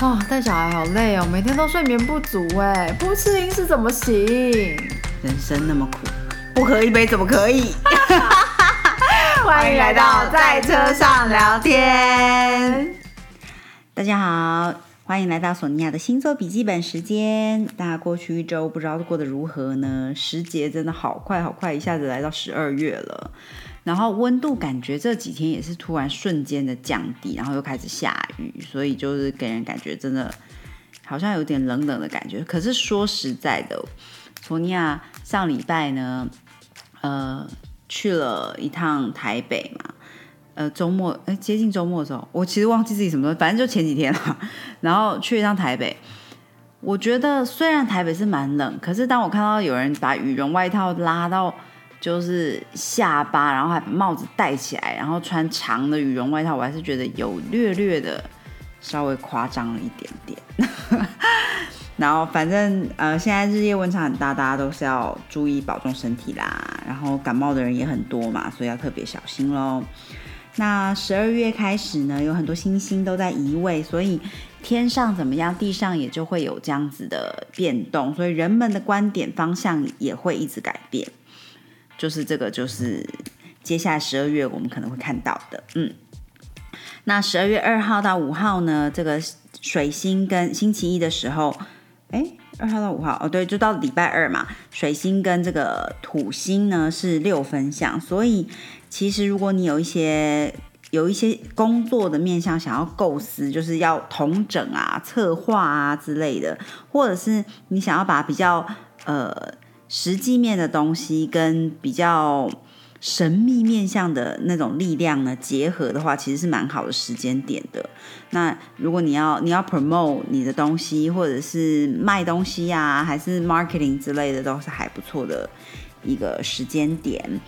啊，带小孩好累哦，每天都睡眠不足哎，不吃零食怎么行？人生那么苦，不喝一杯怎么可以？欢迎来到在车上聊天。大家好，欢迎来到索尼娅的星座笔记本时间。大家过去一周不知道过得如何呢？时节真的好快好快，一下子来到十二月了。然后温度感觉这几天也是突然瞬间的降低，然后又开始下雨，所以就是给人感觉真的好像有点冷冷的感觉。可是说实在的，索尼娅上礼拜呢，呃，去了一趟台北嘛，呃，周末哎接近周末的时候，我其实忘记自己什么时候，反正就前几天了。然后去一趟台北，我觉得虽然台北是蛮冷，可是当我看到有人把羽绒外套拉到。就是下巴，然后还把帽子戴起来，然后穿长的羽绒外套，我还是觉得有略略的稍微夸张了一点点。然后反正呃，现在日夜温差很大，大家都是要注意保重身体啦。然后感冒的人也很多嘛，所以要特别小心喽。那十二月开始呢，有很多星星都在移位，所以天上怎么样，地上也就会有这样子的变动，所以人们的观点方向也会一直改变。就是这个，就是接下来十二月我们可能会看到的，嗯，那十二月二号到五号呢，这个水星跟星期一的时候，哎，二号到五号，哦，对，就到礼拜二嘛，水星跟这个土星呢是六分相，所以其实如果你有一些有一些工作的面向想要构思，就是要统整啊、策划啊之类的，或者是你想要把比较呃。实际面的东西跟比较神秘面向的那种力量呢结合的话，其实是蛮好的时间点的。那如果你要你要 promote 你的东西，或者是卖东西呀，还是 marketing 之类的，都是还不错的一个时间点。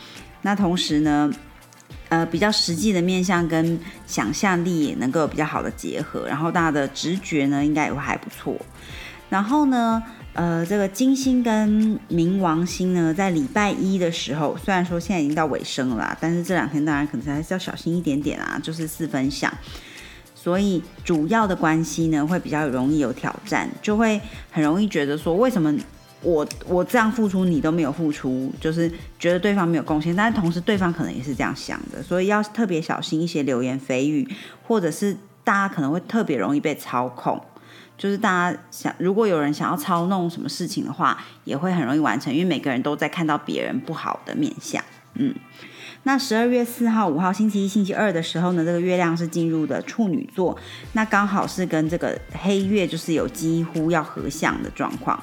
那同时呢，呃，比较实际的面向跟想象力也能够比较好的结合，然后大家的直觉呢，应该也会还不错。然后呢？呃，这个金星跟冥王星呢，在礼拜一的时候，虽然说现在已经到尾声了，但是这两天当然可能还是要小心一点点啊，就是四分相，所以主要的关系呢，会比较容易有挑战，就会很容易觉得说，为什么我我这样付出，你都没有付出，就是觉得对方没有贡献，但是同时对方可能也是这样想的，所以要特别小心一些流言蜚语，或者是大家可能会特别容易被操控。就是大家想，如果有人想要操弄什么事情的话，也会很容易完成，因为每个人都在看到别人不好的面相。嗯，那十二月四号、五号，星期一、星期二的时候呢，这个月亮是进入的处女座，那刚好是跟这个黑月就是有几乎要合相的状况，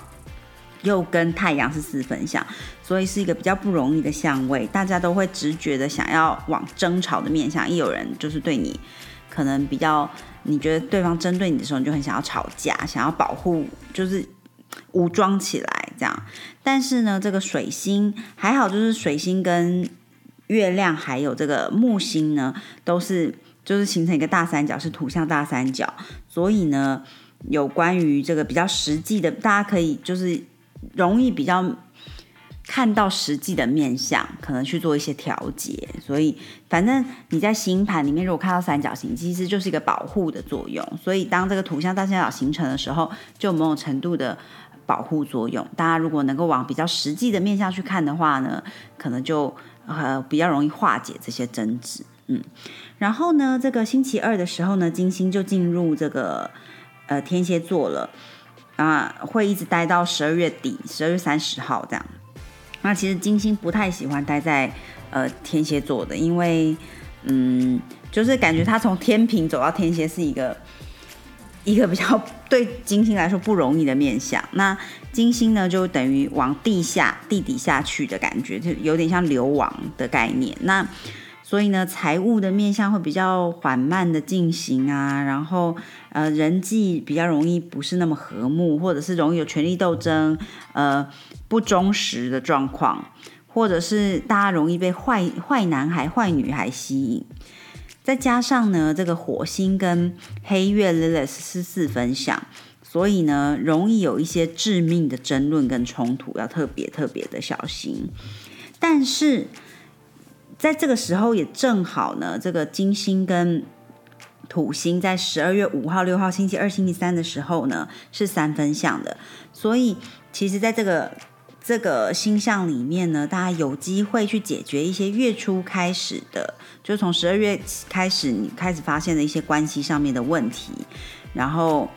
又跟太阳是四分相，所以是一个比较不容易的相位，大家都会直觉的想要往争吵的面相，一有人就是对你可能比较。你觉得对方针对你的时候，你就很想要吵架，想要保护，就是武装起来这样。但是呢，这个水星还好，就是水星跟月亮还有这个木星呢，都是就是形成一个大三角，是土象大三角。所以呢，有关于这个比较实际的，大家可以就是容易比较。看到实际的面相，可能去做一些调节。所以，反正你在星盘里面，如果看到三角形，其实就是一个保护的作用。所以，当这个图像大三角形成的时候，就某种程度的保护作用。大家如果能够往比较实际的面相去看的话呢，可能就呃比较容易化解这些争执。嗯，然后呢，这个星期二的时候呢，金星就进入这个呃天蝎座了啊，会一直待到十二月底，十二月三十号这样。那其实金星不太喜欢待在呃天蝎座的，因为嗯，就是感觉他从天平走到天蝎是一个 一个比较对金星来说不容易的面相。那金星呢，就等于往地下地底下去的感觉，就有点像流亡的概念。那所以呢，财务的面相会比较缓慢的进行啊，然后呃，人际比较容易不是那么和睦，或者是容易有权力斗争，呃，不忠实的状况，或者是大家容易被坏坏男孩、坏女孩吸引。再加上呢，这个火星跟黑月 Lilith 是四分享，所以呢，容易有一些致命的争论跟冲突，要特别特别的小心。但是。在这个时候也正好呢，这个金星跟土星在十二月五号、六号星期二、星期三的时候呢是三分相的，所以其实在这个这个星象里面呢，大家有机会去解决一些月初开始的，就从十二月开始你开始发现的一些关系上面的问题，然后。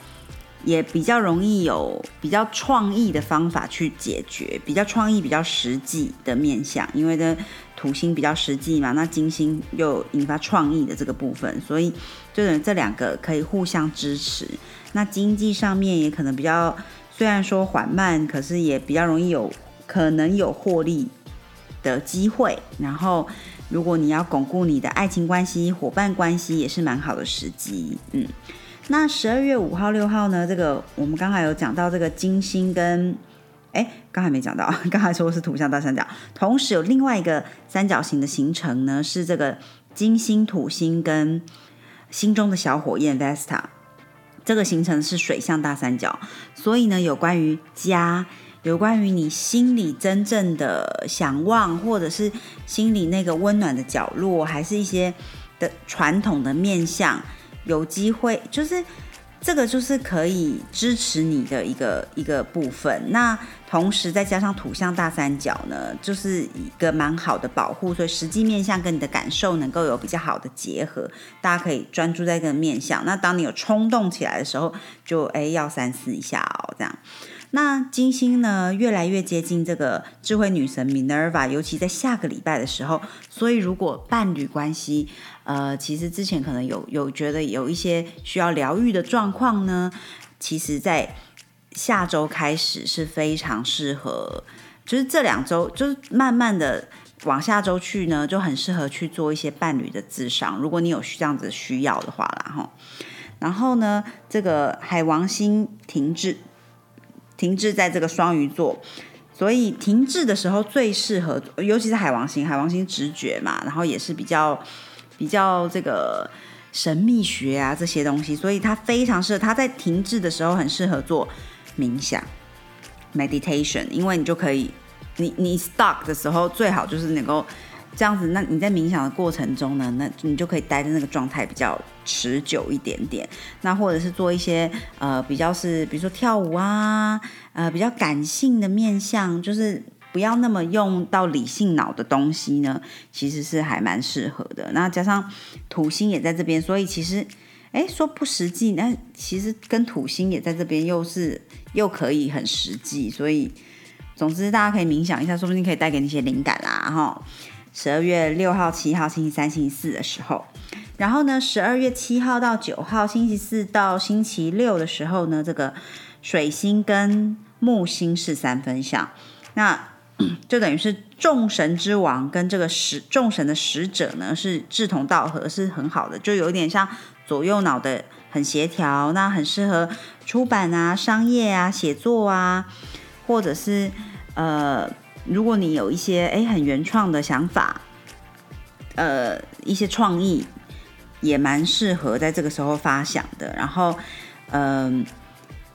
也比较容易有比较创意的方法去解决，比较创意、比较实际的面向，因为的土星比较实际嘛，那金星又引发创意的这个部分，所以就等于这两个可以互相支持。那经济上面也可能比较，虽然说缓慢，可是也比较容易有可能有获利的机会。然后，如果你要巩固你的爱情关系、伙伴关系，也是蛮好的时机，嗯。那十二月五号、六号呢？这个我们刚才有讲到这个金星跟，哎，刚才没讲到，刚才说是土象大三角，同时有另外一个三角形的形成呢，是这个金星、土星跟心中的小火焰 Vesta，这个形成是水象大三角，所以呢，有关于家，有关于你心里真正的想望，或者是心里那个温暖的角落，还是一些的传统的面相。有机会，就是这个，就是可以支持你的一个一个部分。那同时再加上土象大三角呢，就是一个蛮好的保护，所以实际面相跟你的感受能够有比较好的结合。大家可以专注在这个面相。那当你有冲动起来的时候，就哎要三思一下哦，这样。那金星呢，越来越接近这个智慧女神 Minerva，尤其在下个礼拜的时候。所以，如果伴侣关系，呃，其实之前可能有有觉得有一些需要疗愈的状况呢，其实在下周开始是非常适合，就是这两周，就是慢慢的往下周去呢，就很适合去做一些伴侣的智商。如果你有这样子需要的话啦，哈。然后呢，这个海王星停滞。停滞在这个双鱼座，所以停滞的时候最适合，尤其是海王星，海王星直觉嘛，然后也是比较比较这个神秘学啊这些东西，所以它非常适合。它在停滞的时候很适合做冥想 （meditation），因为你就可以，你你 stuck 的时候最好就是能够。这样子，那你在冥想的过程中呢，那你就可以待在那个状态比较持久一点点。那或者是做一些呃比较是，比如说跳舞啊，呃比较感性的面向，就是不要那么用到理性脑的东西呢，其实是还蛮适合的。那加上土星也在这边，所以其实哎说不实际，那其实跟土星也在这边，又是又可以很实际。所以总之大家可以冥想一下，说不定可以带给你一些灵感啦，哈。十二月六号、七号星期三、星期四的时候，然后呢，十二月七号到九号星期四到星期六的时候呢，这个水星跟木星是三分相，那 就等于是众神之王跟这个使众神的使者呢是志同道合，是很好的，就有点像左右脑的很协调，那很适合出版啊、商业啊、写作啊，或者是呃。如果你有一些哎很原创的想法，呃一些创意也蛮适合在这个时候发想的。然后，嗯，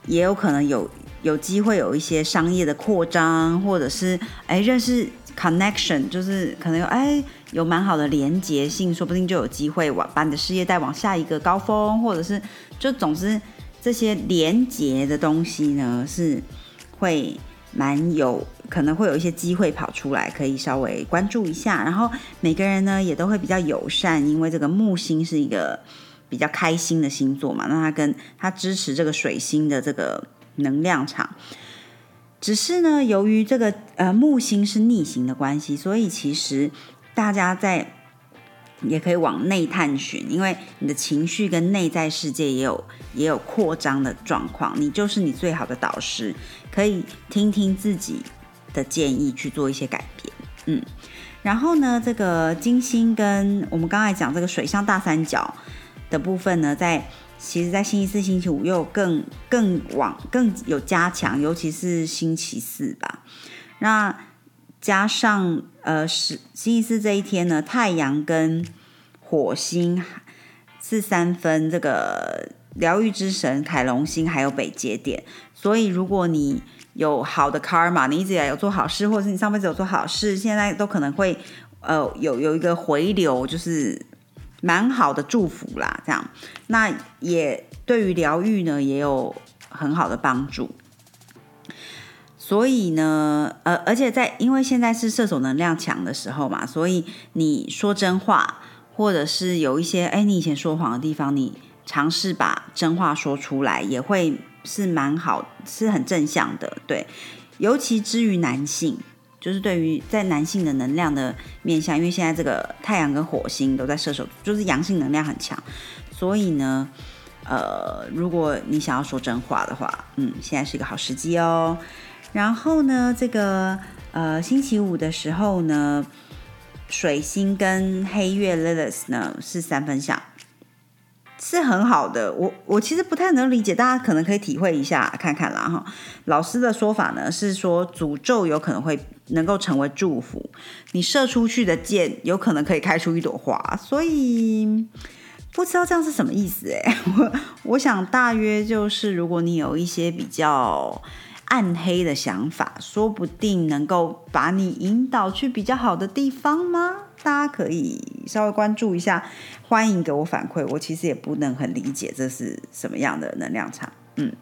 也有可能有有机会有一些商业的扩张，或者是哎认识 connection，就是可能有哎有蛮好的连结性，说不定就有机会往把你的事业带往下一个高峰，或者是就总之这些连结的东西呢是会。蛮有可能会有一些机会跑出来，可以稍微关注一下。然后每个人呢也都会比较友善，因为这个木星是一个比较开心的星座嘛，那它跟它支持这个水星的这个能量场。只是呢，由于这个呃木星是逆行的关系，所以其实大家在。也可以往内探寻，因为你的情绪跟内在世界也有也有扩张的状况。你就是你最好的导师，可以听听自己的建议去做一些改变。嗯，然后呢，这个金星跟我们刚才讲这个水象大三角的部分呢，在其实，在星期四、星期五又更更往更有加强，尤其是星期四吧。那加上呃，是星期四这一天呢，太阳跟火星是三分，这个疗愈之神凯龙星还有北节点，所以如果你有好的 karma，你一直以来有做好事，或者是你上辈子有做好事，现在都可能会呃有有一个回流，就是蛮好的祝福啦。这样，那也对于疗愈呢也有很好的帮助。所以呢，呃，而且在因为现在是射手能量强的时候嘛，所以你说真话，或者是有一些哎你以前说谎的地方，你尝试把真话说出来，也会是蛮好，是很正向的。对，尤其之于男性，就是对于在男性的能量的面向，因为现在这个太阳跟火星都在射手，就是阳性能量很强，所以呢，呃，如果你想要说真话的话，嗯，现在是一个好时机哦。然后呢，这个呃星期五的时候呢，水星跟黑月 Lilith 呢是三分相，是很好的。我我其实不太能理解，大家可能可以体会一下看看啦哈。老师的说法呢是说，诅咒有可能会能够成为祝福，你射出去的箭有可能可以开出一朵花，所以不知道这样是什么意思哎。我我想大约就是，如果你有一些比较。暗黑的想法，说不定能够把你引导去比较好的地方吗？大家可以稍微关注一下，欢迎给我反馈。我其实也不能很理解这是什么样的能量场。嗯，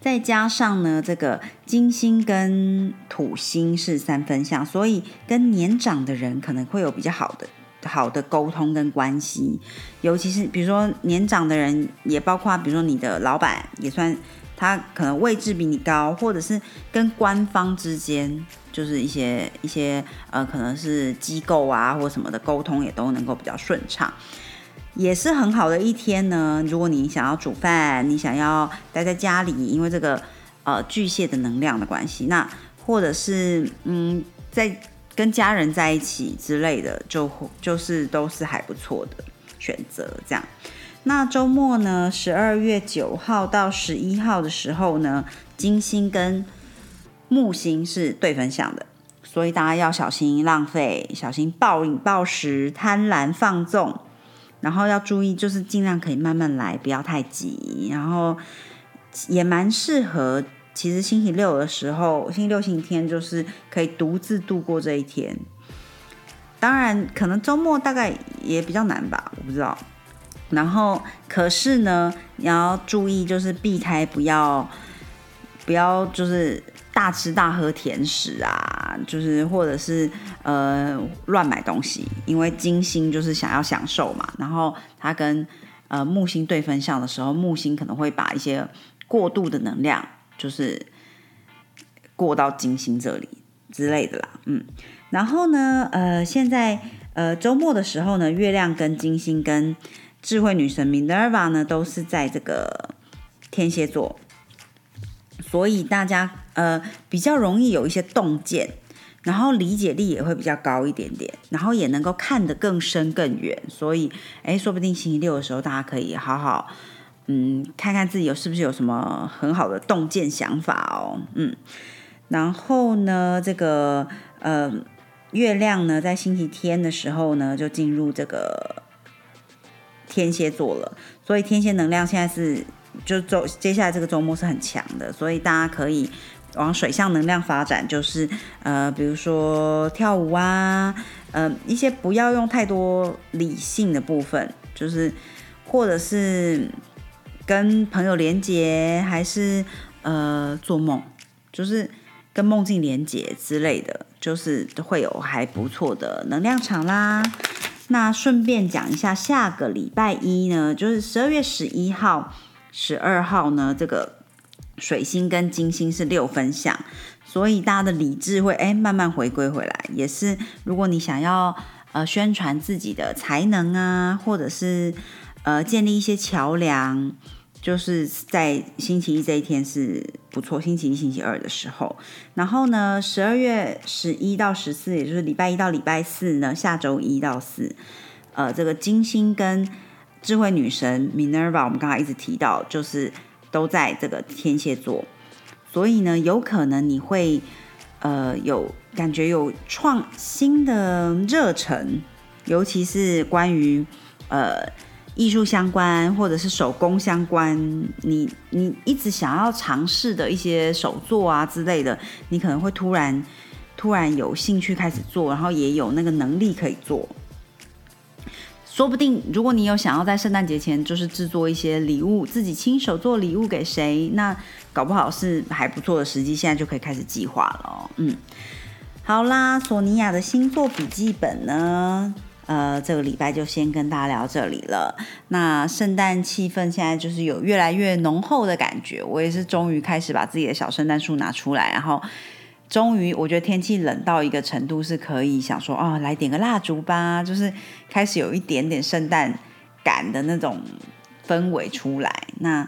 再加上呢，这个金星跟土星是三分相，所以跟年长的人可能会有比较好的好的沟通跟关系。尤其是比如说年长的人，也包括比如说你的老板也算。他可能位置比你高，或者是跟官方之间，就是一些一些呃，可能是机构啊或什么的沟通也都能够比较顺畅，也是很好的一天呢。如果你想要煮饭，你想要待在家里，因为这个呃巨蟹的能量的关系，那或者是嗯在跟家人在一起之类的，就就是都是还不错的选择，这样。那周末呢？十二月九号到十一号的时候呢，金星跟木星是对分相的，所以大家要小心浪费，小心暴饮暴食、贪婪放纵，然后要注意，就是尽量可以慢慢来，不要太急。然后也蛮适合，其实星期六的时候，星期六、星期天就是可以独自度过这一天。当然，可能周末大概也比较难吧，我不知道。然后，可是呢，你要注意，就是避开不要，不要就是大吃大喝甜食啊，就是或者是呃乱买东西，因为金星就是想要享受嘛。然后它跟呃木星对分相的时候，木星可能会把一些过度的能量，就是过到金星这里之类的啦。嗯，然后呢，呃，现在呃周末的时候呢，月亮跟金星跟智慧女神 Minerva 呢，都是在这个天蝎座，所以大家呃比较容易有一些洞见，然后理解力也会比较高一点点，然后也能够看得更深更远。所以，哎，说不定星期六的时候，大家可以好好嗯看看自己有是不是有什么很好的洞见想法哦，嗯。然后呢，这个呃月亮呢，在星期天的时候呢，就进入这个。天蝎座了，所以天蝎能量现在是就周接下来这个周末是很强的，所以大家可以往水象能量发展，就是呃，比如说跳舞啊，呃，一些不要用太多理性的部分，就是或者是跟朋友连接，还是呃做梦，就是跟梦境连接之类的，就是会有还不错的能量场啦。那顺便讲一下，下个礼拜一呢，就是十二月十一号、十二号呢，这个水星跟金星是六分相，所以大家的理智会哎慢慢回归回来。也是如果你想要呃宣传自己的才能啊，或者是呃建立一些桥梁。就是在星期一这一天是不错，星期一、星期二的时候，然后呢，十二月十一到十四，也就是礼拜一到礼拜四呢，下周一到四，呃，这个金星跟智慧女神 Minerva，我们刚才一直提到，就是都在这个天蝎座，所以呢，有可能你会呃有感觉有创新的热忱，尤其是关于呃。艺术相关或者是手工相关，你你一直想要尝试的一些手作啊之类的，你可能会突然突然有兴趣开始做，然后也有那个能力可以做。说不定如果你有想要在圣诞节前就是制作一些礼物，自己亲手做礼物给谁，那搞不好是还不错的时机，现在就可以开始计划了。嗯，好啦，索尼娅的星座笔记本呢？呃，这个礼拜就先跟大家聊这里了。那圣诞气氛现在就是有越来越浓厚的感觉，我也是终于开始把自己的小圣诞树拿出来，然后终于我觉得天气冷到一个程度是可以想说哦，来点个蜡烛吧，就是开始有一点点圣诞感的那种氛围出来。那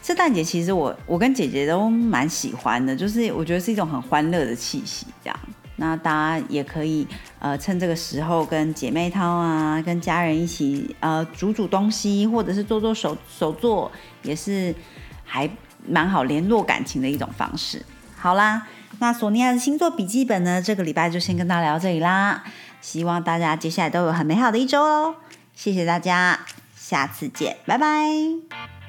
圣诞节其实我我跟姐姐都蛮喜欢的，就是我觉得是一种很欢乐的气息，这样。那大家也可以呃趁这个时候跟姐妹淘啊，跟家人一起呃煮煮东西，或者是做做手手作，也是还蛮好联络感情的一种方式。好啦，那索尼娅的星座笔记本呢，这个礼拜就先跟大家聊这里啦。希望大家接下来都有很美好的一周哦。谢谢大家，下次见，拜拜。